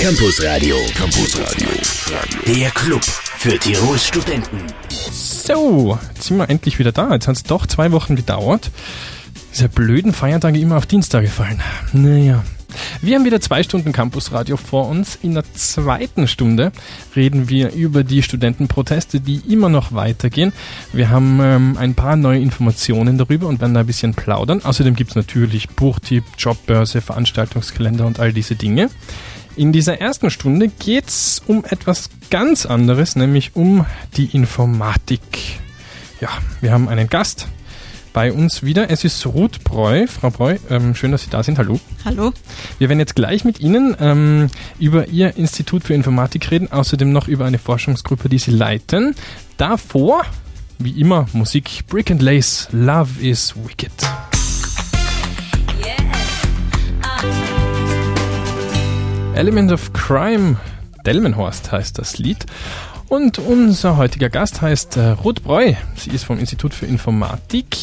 Campus Radio. Campus Radio. Der Club für Tirols Studenten. So, jetzt sind wir endlich wieder da. Jetzt hat es doch zwei Wochen gedauert. Diese blöden Feiertage immer auf Dienstag gefallen. Naja. Wir haben wieder zwei Stunden Campusradio vor uns. In der zweiten Stunde reden wir über die Studentenproteste, die immer noch weitergehen. Wir haben ähm, ein paar neue Informationen darüber und werden da ein bisschen plaudern. Außerdem gibt es natürlich Buchtipp, Jobbörse, Veranstaltungskalender und all diese Dinge. In dieser ersten Stunde geht es um etwas ganz anderes, nämlich um die Informatik. Ja, wir haben einen Gast bei uns wieder. Es ist Ruth Breu. Frau Breu, ähm, schön, dass Sie da sind. Hallo. Hallo. Wir werden jetzt gleich mit Ihnen ähm, über Ihr Institut für Informatik reden, außerdem noch über eine Forschungsgruppe, die Sie leiten. Davor, wie immer, Musik Brick and Lace, Love is Wicked. Element of Crime, Delmenhorst heißt das Lied. Und unser heutiger Gast heißt äh, Ruth Breu. Sie ist vom Institut für Informatik.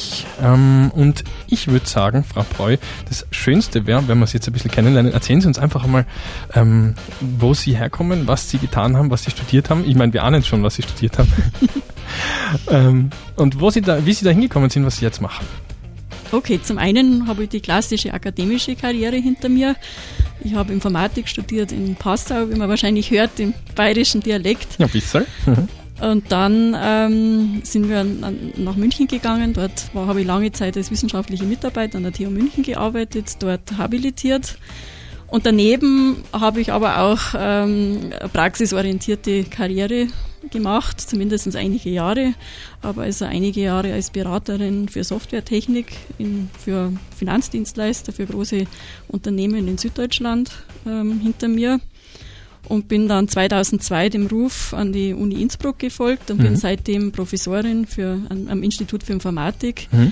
Ähm, und ich würde sagen, Frau Breu, das Schönste wäre, wenn wir Sie jetzt ein bisschen kennenlernen, erzählen Sie uns einfach einmal, ähm, wo Sie herkommen, was Sie getan haben, was Sie studiert haben. Ich meine, wir ahnen schon, was Sie studiert haben. ähm, und wo Sie da, wie Sie da hingekommen sind, was Sie jetzt machen. Okay, zum einen habe ich die klassische akademische Karriere hinter mir. Ich habe Informatik studiert in Passau, wie man wahrscheinlich hört, im bayerischen Dialekt. Ja, bisschen. Mhm. Und dann ähm, sind wir nach München gegangen. Dort habe ich lange Zeit als wissenschaftliche Mitarbeiter an der TU München gearbeitet, dort habilitiert. Und daneben habe ich aber auch ähm, praxisorientierte Karriere gemacht, zumindest einige Jahre, aber also einige Jahre als Beraterin für Softwaretechnik in, für Finanzdienstleister, für große Unternehmen in Süddeutschland ähm, hinter mir und bin dann 2002 dem Ruf an die Uni Innsbruck gefolgt und mhm. bin seitdem Professorin für, am Institut für Informatik. Mhm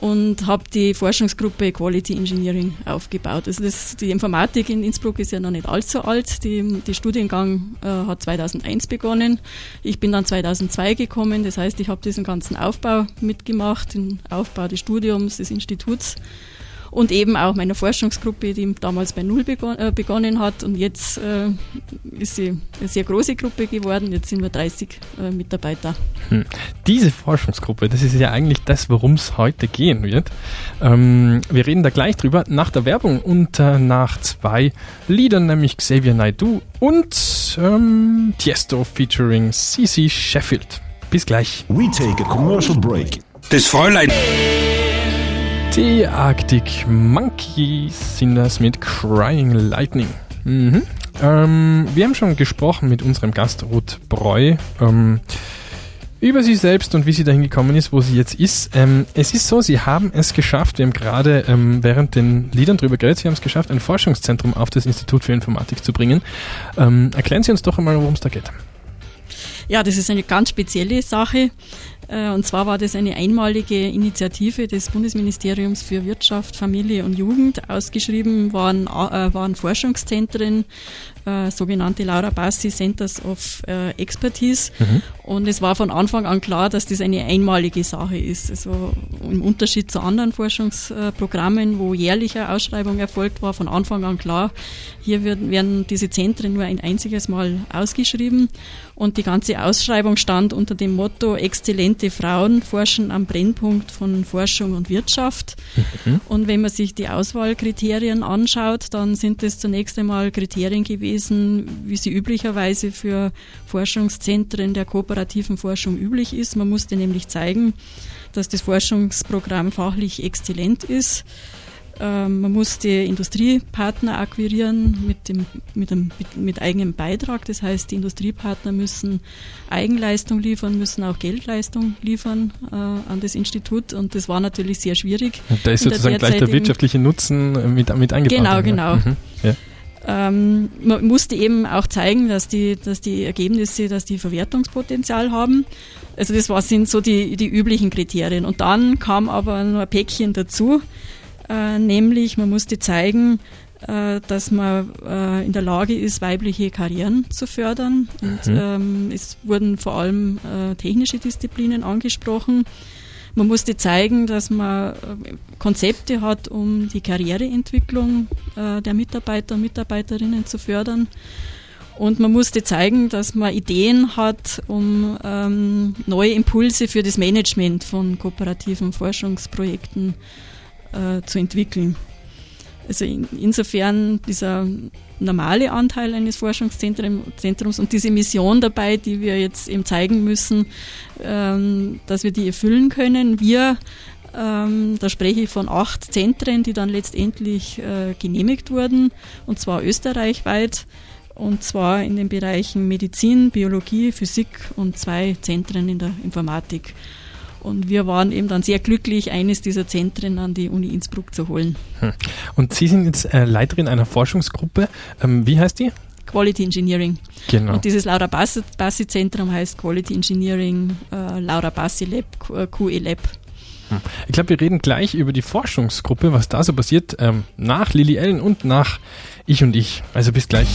und habe die Forschungsgruppe Quality Engineering aufgebaut. Also das, die Informatik in Innsbruck ist ja noch nicht allzu alt. Die, die Studiengang äh, hat 2001 begonnen. Ich bin dann 2002 gekommen. Das heißt, ich habe diesen ganzen Aufbau mitgemacht, den Aufbau des Studiums, des Instituts und eben auch meiner Forschungsgruppe, die damals bei Null begon äh, begonnen hat und jetzt äh, ist sie eine sehr große Gruppe geworden. Jetzt sind wir 30 äh, Mitarbeiter. Hm. Diese Forschungsgruppe, das ist ja eigentlich das, worum es heute gehen wird. Ähm, wir reden da gleich drüber nach der Werbung und äh, nach zwei Liedern, nämlich Xavier Naidoo und ähm, Tiesto featuring CC Sheffield. Bis gleich. We take a commercial break. Das Fräulein. Die Arctic Monkeys sind das mit Crying Lightning. Mhm. Ähm, wir haben schon gesprochen mit unserem Gast Ruth Breu ähm, über sie selbst und wie sie dahin gekommen ist, wo sie jetzt ist. Ähm, es ist so, sie haben es geschafft, wir haben gerade ähm, während den Liedern drüber geredet, sie haben es geschafft, ein Forschungszentrum auf das Institut für Informatik zu bringen. Ähm, erklären Sie uns doch einmal, worum es da geht. Ja, das ist eine ganz spezielle Sache. Äh, und zwar war das eine einmalige Initiative des Bundesministeriums für Wirtschaft, Familie und Jugend. Ausgeschrieben waren, äh, waren Forschungszentren, äh, sogenannte Laura Bassi Centers of Expertise. Mhm. Und es war von Anfang an klar, dass das eine einmalige Sache ist. Also im Unterschied zu anderen Forschungsprogrammen, wo jährliche Ausschreibung erfolgt war, von Anfang an klar, hier werden, diese Zentren nur ein einziges Mal ausgeschrieben. Und die ganze Ausschreibung stand unter dem Motto Exzellente Frauen forschen am Brennpunkt von Forschung und Wirtschaft. Mhm. Und wenn man sich die Auswahlkriterien anschaut, dann sind es zunächst einmal Kriterien gewesen, wie sie üblicherweise für Forschungszentren der kooperativen Forschung üblich ist. Man musste nämlich zeigen, dass das Forschungsprogramm fachlich exzellent ist ähm, man musste Industriepartner akquirieren mit, dem, mit, dem, mit eigenem Beitrag. Das heißt, die Industriepartner müssen Eigenleistung liefern, müssen auch Geldleistung liefern äh, an das Institut. Und das war natürlich sehr schwierig. Und da ist sozusagen der gleich der wirtschaftliche Nutzen mit, mit eingebaut. Genau, genau. Mhm. Ja. Ähm, man musste eben auch zeigen, dass die, dass die Ergebnisse, dass die Verwertungspotenzial haben. Also das war, sind so die, die üblichen Kriterien. Und dann kam aber noch ein Päckchen dazu nämlich man musste zeigen, äh, dass man äh, in der Lage ist, weibliche Karrieren zu fördern. Und mhm. ähm, es wurden vor allem äh, technische Disziplinen angesprochen. Man musste zeigen, dass man äh, Konzepte hat, um die Karriereentwicklung äh, der Mitarbeiter und Mitarbeiterinnen zu fördern. Und man musste zeigen, dass man Ideen hat, um ähm, neue Impulse für das Management von kooperativen Forschungsprojekten äh, zu entwickeln. Also in, insofern dieser normale Anteil eines Forschungszentrums und diese Mission dabei, die wir jetzt eben zeigen müssen, ähm, dass wir die erfüllen können. Wir, ähm, da spreche ich von acht Zentren, die dann letztendlich äh, genehmigt wurden, und zwar österreichweit, und zwar in den Bereichen Medizin, Biologie, Physik und zwei Zentren in der Informatik. Und wir waren eben dann sehr glücklich, eines dieser Zentren an die Uni Innsbruck zu holen. Hm. Und Sie sind jetzt äh, Leiterin einer Forschungsgruppe. Ähm, wie heißt die? Quality Engineering. Genau. Und dieses Laura Bassi, Bassi Zentrum heißt Quality Engineering äh, Laura Bassi Lab, QE Lab. Hm. Ich glaube, wir reden gleich über die Forschungsgruppe, was da so passiert, ähm, nach Lili Ellen und nach Ich und Ich. Also bis gleich.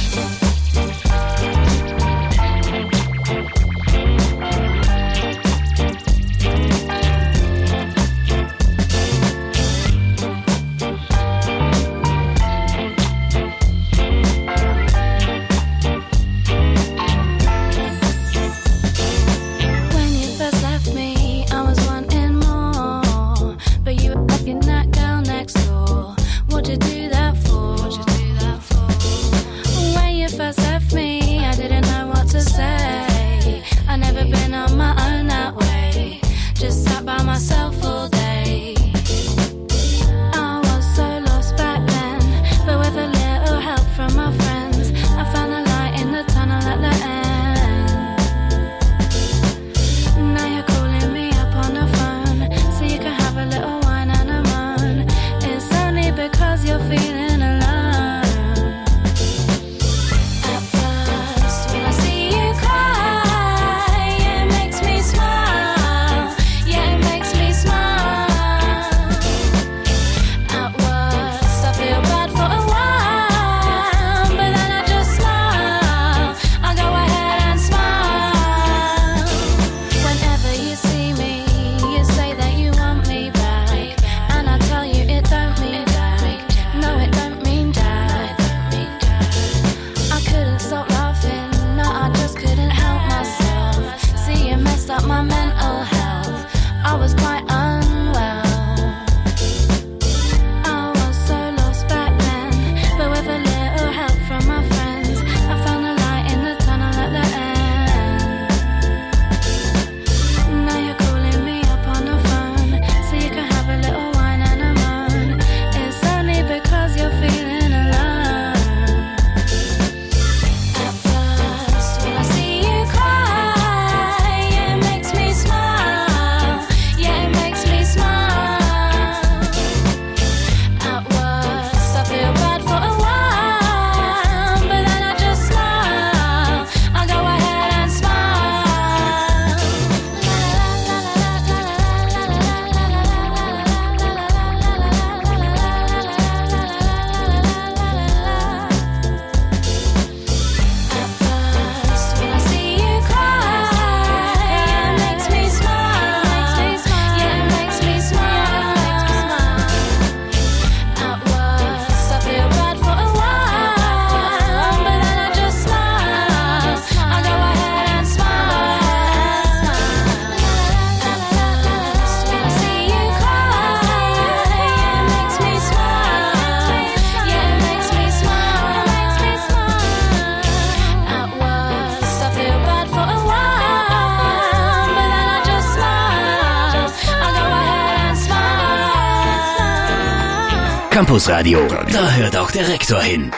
Campus Radio, da hört auch der Rektor hin.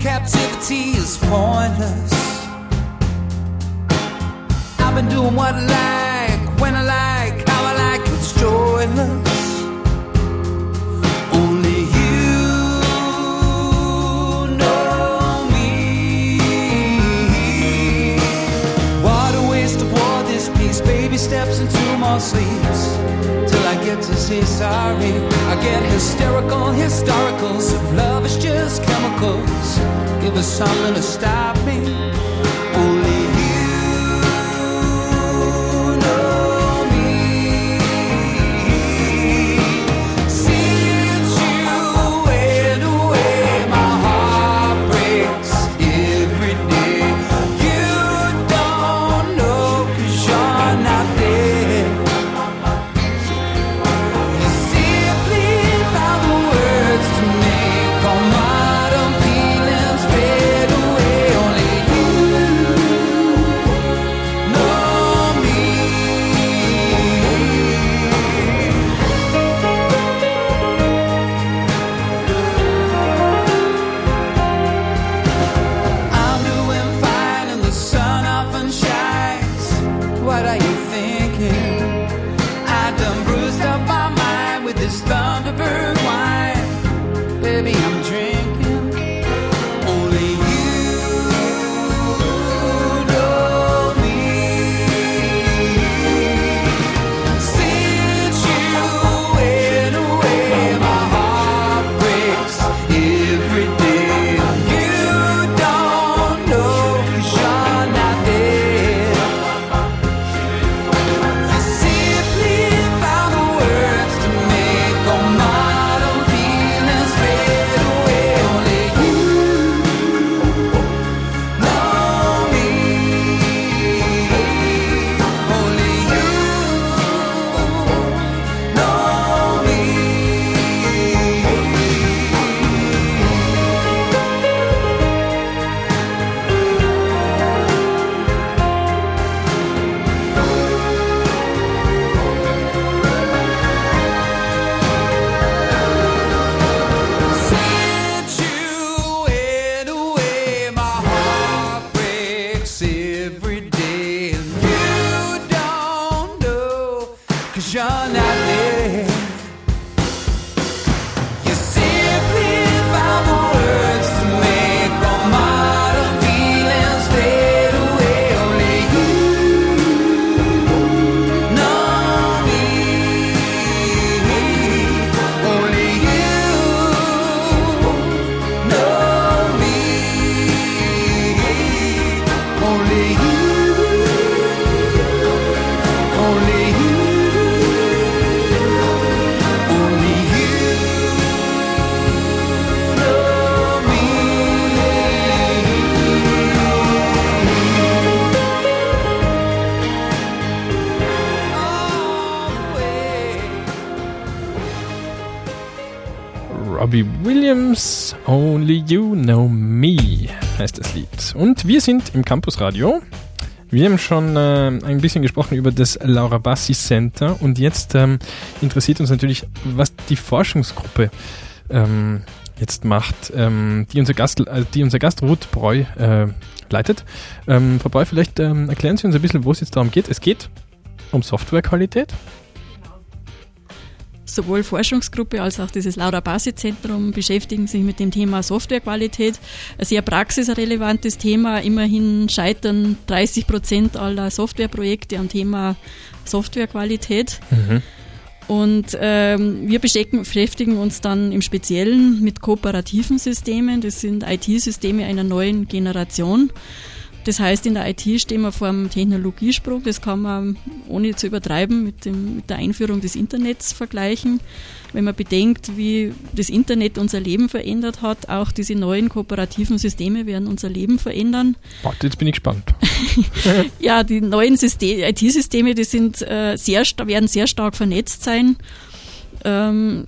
Captivity is pointless. I've been doing what I sleeps till I get to say sorry. I get hysterical, historicals. If love is just chemicals, give us something to stop me. Know Me heißt das Lied. Und wir sind im Campus Radio. Wir haben schon äh, ein bisschen gesprochen über das Laura Bassi Center und jetzt ähm, interessiert uns natürlich, was die Forschungsgruppe ähm, jetzt macht, ähm, die, unser Gast, äh, die unser Gast Ruth Breu äh, leitet. Ähm, Frau Breu, vielleicht ähm, erklären Sie uns ein bisschen, wo es jetzt darum geht. Es geht um Softwarequalität. Sowohl Forschungsgruppe als auch dieses Laura Bassi Zentrum beschäftigen sich mit dem Thema Softwarequalität. Ein sehr praxisrelevantes Thema. Immerhin scheitern 30 Prozent aller Softwareprojekte am Thema Softwarequalität. Und ähm, wir beschäftigen uns dann im Speziellen mit kooperativen Systemen. Das sind IT-Systeme einer neuen Generation. Das heißt, in der IT stehen wir vor einem Technologiesprung. Das kann man, ohne zu übertreiben, mit, dem, mit der Einführung des Internets vergleichen. Wenn man bedenkt, wie das Internet unser Leben verändert hat, auch diese neuen kooperativen Systeme werden unser Leben verändern. Warte, jetzt bin ich gespannt. Ja, die neuen System- IT-Systeme, die sind äh, sehr, werden sehr stark vernetzt sein. Ähm,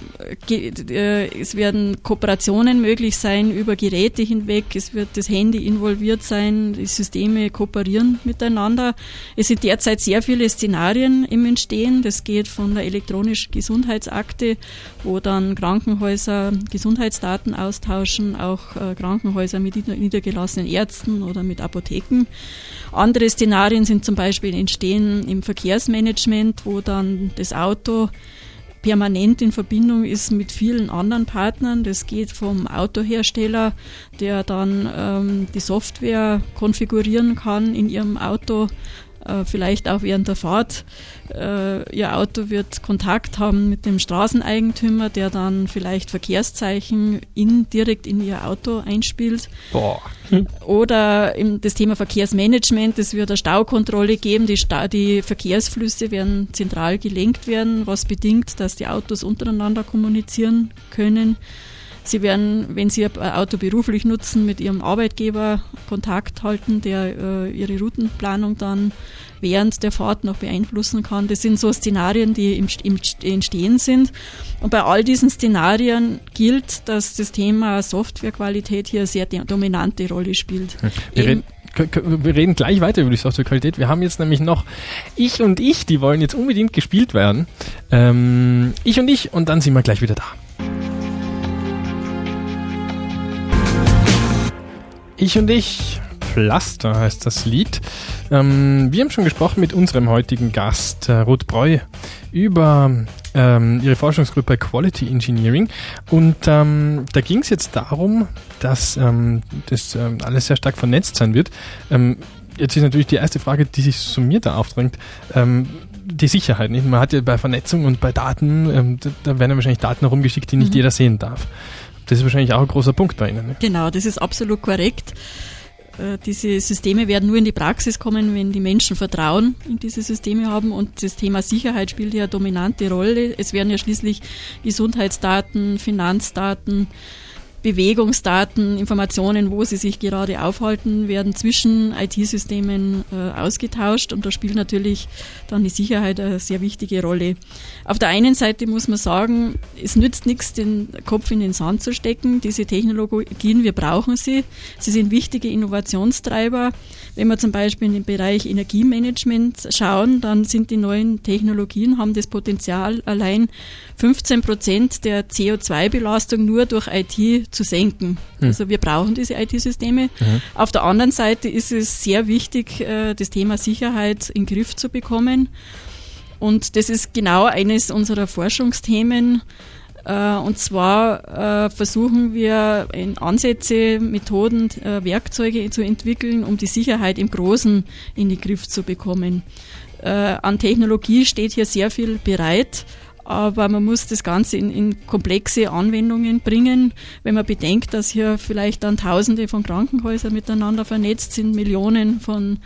äh, es werden Kooperationen möglich sein über Geräte hinweg. Es wird das Handy involviert sein. Die Systeme kooperieren miteinander. Es sind derzeit sehr viele Szenarien im Entstehen. Das geht von der elektronischen Gesundheitsakte, wo dann Krankenhäuser Gesundheitsdaten austauschen, auch äh, Krankenhäuser mit nieder- niedergelassenen Ärzten oder mit Apotheken. Andere Szenarien sind zum Beispiel entstehen im Verkehrsmanagement, wo dann das Auto permanent in Verbindung ist mit vielen anderen Partnern. Das geht vom Autohersteller, der dann ähm, die Software konfigurieren kann in ihrem Auto, vielleicht auch während der Fahrt. Äh, ihr Auto wird Kontakt haben mit dem Straßeneigentümer, der dann vielleicht Verkehrszeichen in, direkt in ihr Auto einspielt. Boah. Oder das Thema Verkehrsmanagement, es wird eine Staukontrolle geben, die, Sta die Verkehrsflüsse werden zentral gelenkt werden, was bedingt, dass die Autos untereinander kommunizieren können. Sie werden, wenn Sie Ihr Auto beruflich nutzen, mit Ihrem Arbeitgeber Kontakt halten, der äh, Ihre Routenplanung dann während der Fahrt noch beeinflussen kann. Das sind so Szenarien, die im, im Entstehen sind. Und bei all diesen Szenarien gilt, dass das Thema Softwarequalität hier eine sehr dominante Rolle spielt. Wir reden, wir reden gleich weiter über die Softwarequalität. Wir haben jetzt nämlich noch Ich und Ich, die wollen jetzt unbedingt gespielt werden. Ähm, ich und Ich und dann sind wir gleich wieder da. Ich und ich, Pflaster heißt das Lied. Ähm, wir haben schon gesprochen mit unserem heutigen Gast, äh, Ruth Breu, über ähm, ihre Forschungsgruppe Quality Engineering. Und ähm, da ging es jetzt darum, dass ähm, das ähm, alles sehr stark vernetzt sein wird. Ähm, jetzt ist natürlich die erste Frage, die sich so mir da aufdrängt. die Sicherheit. Nicht? Man hat ja bei Vernetzung und bei Daten, da, da werden ja wahrscheinlich Daten herumgeschickt, die nicht mhm. jeder sehen darf. Das ist wahrscheinlich auch ein großer Punkt bei Ihnen. Ne? Genau, das ist absolut korrekt. Äh, diese Systeme werden nur in die Praxis kommen, wenn die Menschen Vertrauen in diese Systeme haben und das Thema Sicherheit spielt ja eine dominante Rolle. Es werden ja schließlich Gesundheitsdaten, Finanzdaten, Bewegungsdaten, Informationen, wo sie sich gerade aufhalten, werden zwischen IT-Systemen äh, ausgetauscht und da spielt natürlich dann die Sicherheit eine sehr wichtige Rolle. Auf der einen Seite muss man sagen, es nützt nichts, den Kopf in den Sand zu stecken. Diese Technologien, wir brauchen sie. Sie sind wichtige Innovationstreiber. Wenn wir zum Beispiel in den Bereich Energiemanagement schauen, dann sind die neuen Technologien, haben das Potenzial, allein 15 Prozent der CO2-Belastung nur durch IT zu senken. Hm. Also wir brauchen diese IT-Systeme. Mhm. Auf der anderen Seite ist es sehr wichtig, äh, das Thema Sicherheit in den Griff zu bekommen. Und das ist genau eines unserer Forschungsthemen. Äh, und zwar äh, versuchen wir Ansätze, Methoden, Werkzeuge zu entwickeln, um die Sicherheit im Großen in den Griff zu bekommen. An Technologie steht hier sehr viel bereit aber man muss das Ganze in, in, komplexe Anwendungen bringen. Wenn man bedenkt, dass hier vielleicht dann Tausende von Krankenhäusern miteinander vernetzt sind, Millionen von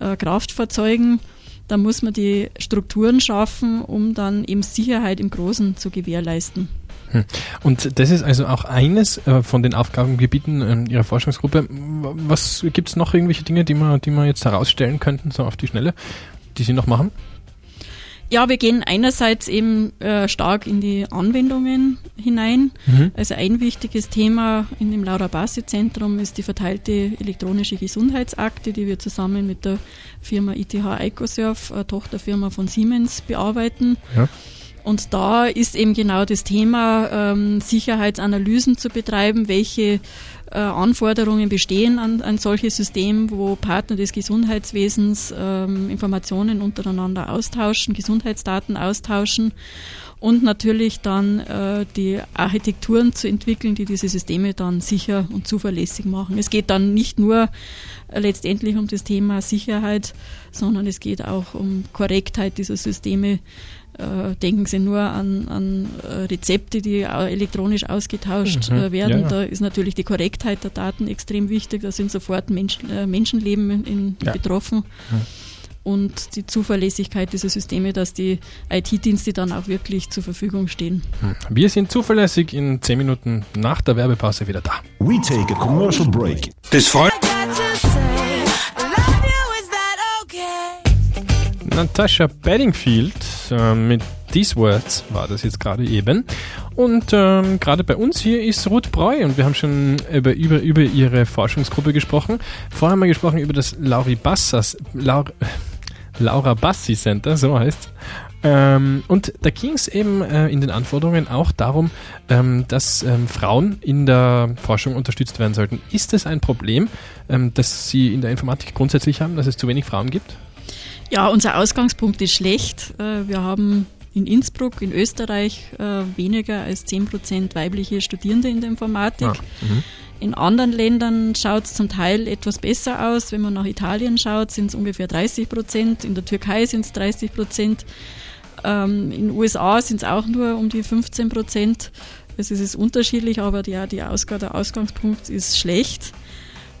äh, Kraftfahrzeugen, dann muss man die Strukturen schaffen, um dann eben Sicherheit im Großen zu gewährleisten. Hm. Und das ist also auch eines äh, von den Aufgabengebieten in Ihrer Forschungsgruppe. Was gibt es noch irgendwelche Dinge, die man, die man jetzt herausstellen könnten, so auf die Schnelle, die Sie noch machen? Ja, wir gehen einerseits eben äh, stark in die Anwendungen hinein. Mhm. Also ein wichtiges Thema in dem Laura Bassi Zentrum ist die verteilte elektronische Gesundheitsakte, die wir zusammen mit der Firma ITH Ecosurf, Tochterfirma von Siemens, bearbeiten. Ja. Und da ist eben genau das Thema, ähm, Sicherheitsanalysen zu betreiben, welche äh, Anforderungen bestehen an ein solches System, wo Partner des Gesundheitswesens ähm, Informationen untereinander austauschen, Gesundheitsdaten austauschen und natürlich dann äh, die Architekturen zu entwickeln, die diese Systeme dann sicher und zuverlässig machen. Es geht dann nicht nur äh, letztendlich um das Thema Sicherheit, sondern es geht auch um Korrektheit dieser Systeme äh, denken Sie nur an, an äh, Rezepte, die elektronisch ausgetauscht mhm. Äh, werden. Ja. Da ist natürlich die Korrektheit der Daten extrem wichtig. Da sind sofort Mensch, Menschenleben in, in ja. betroffen. Mhm. Und die Zuverlässigkeit dieser Systeme, dass die IT-Dienste dann auch wirklich zur Verfügung stehen. Mhm. Wir sind zuverlässig in zehn Minuten nach der Werbepause wieder da. We take a commercial break. Das freut Natasha Bedingfield äh, mit These Words war das jetzt gerade eben. Und ähm, gerade bei uns hier ist Ruth Breu und wir haben schon über, über, über ihre Forschungsgruppe gesprochen. Vorher haben wir gesprochen über das Lauri Bassas, Laura, Laura Bassi Center, so heißt ähm, und da ging es eben äh, in den Anforderungen auch darum, ähm, dass ähm, Frauen in der Forschung unterstützt werden sollten. Ist es ein Problem, ähm, das Sie in der Informatik grundsätzlich haben, dass es zu wenig Frauen gibt? Ja, unser Ausgangspunkt ist schlecht. Äh, wir haben in Innsbruck in Österreich äh, weniger als 10% weibliche Studierende in der Informatik. Ah, mhm. In anderen Ländern schaut es zum Teil etwas besser aus. Wenn man nach Italien schaut, sind es ungefähr 30 Prozent. In der Türkei sind es 30 Prozent. Ähm, in den USA sind es auch nur um die 15 Prozent. Also es ist unterschiedlich, aber ja, die Ausg der Ausgangspunkt ist schlecht.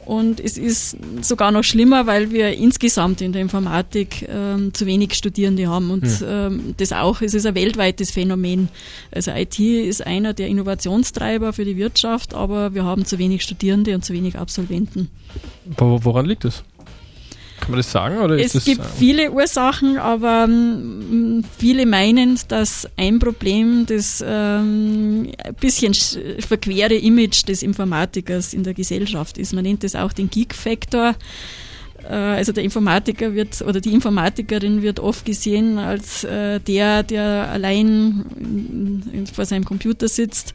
Und es ist sogar noch schlimmer, weil wir insgesamt in der Informatik ähm, zu wenig Studierende haben. Und hm. ähm, das auch, es ist ein weltweites Phänomen. Also IT ist einer der Innovationstreiber für die Wirtschaft, aber wir haben zu wenig Studierende und zu wenig Absolventen. Woran liegt das? Kann man das sagen? Oder es gibt äh, viele Ursachen, aber ähm, viele meinen, dass ein Problem das ähm, ein bisschen verquere Image des Informatikers in der Gesellschaft ist. Man nennt das auch den Geek-Faktor. Äh, also der Informatiker wird oder die Informatikerin wird oft gesehen als äh, der, der allein in, in, vor seinem Computer sitzt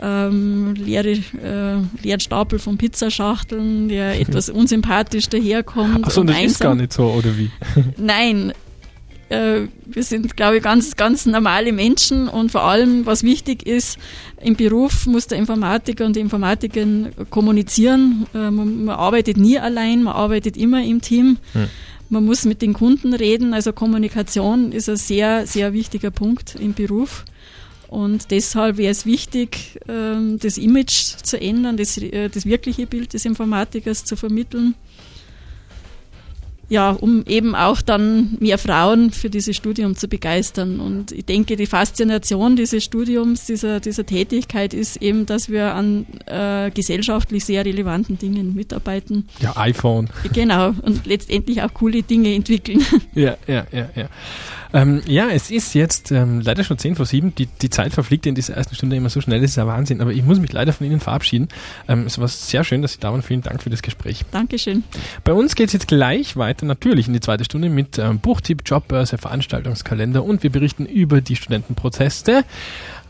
ähm, leere, äh, leeren Stapel von Pizzaschachteln, der etwas unsympathisch daherkommt. Achso, das einsam. ist gar nicht so, oder wie? Nein, äh, wir sind, glaube ich, ganz, ganz normale Menschen und vor allem, was wichtig ist, im Beruf muss der Informatiker und die Informatikerin kommunizieren. Äh, man, man, arbeitet nie allein, man arbeitet immer im Team. Hm. Man muss mit den Kunden reden, also Kommunikation ist ein sehr, sehr wichtiger Punkt im Beruf. Und deshalb wäre es wichtig, ähm, das Image zu ändern, das, äh, das wirkliche Bild des Informatikers zu vermitteln ja, um eben auch dann mehr Frauen für dieses Studium zu begeistern. Und ich denke, die Faszination dieses Studiums, dieser, dieser Tätigkeit ist eben, dass wir an äh, gesellschaftlich sehr relevanten Dingen mitarbeiten. Ja, iPhone. Genau, und letztendlich auch coole Dinge entwickeln. Ja, ja, ja, ja. Ähm, ja, es ist jetzt ähm, leider schon 10 vor 7. Die, die Zeit verfliegt in dieser ersten Stunde immer so schnell, das ist ja Wahnsinn. Aber ich muss mich leider von Ihnen verabschieden. Ähm, es war sehr schön, dass Sie da waren. Vielen Dank für das Gespräch. Dankeschön. Bei uns geht es jetzt gleich weiter, natürlich in die zweite Stunde mit ähm, Buchtipp, Jobbörse, Veranstaltungskalender und wir berichten über die Studentenprozesse.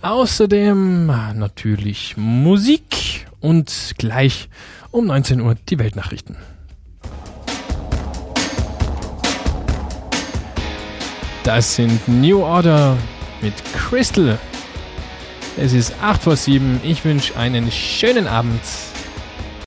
Außerdem natürlich Musik und gleich um 19 Uhr die Weltnachrichten. Das sind New Order mit Crystal. Es ist 8 vor 7. Ich wünsche einen schönen Abend.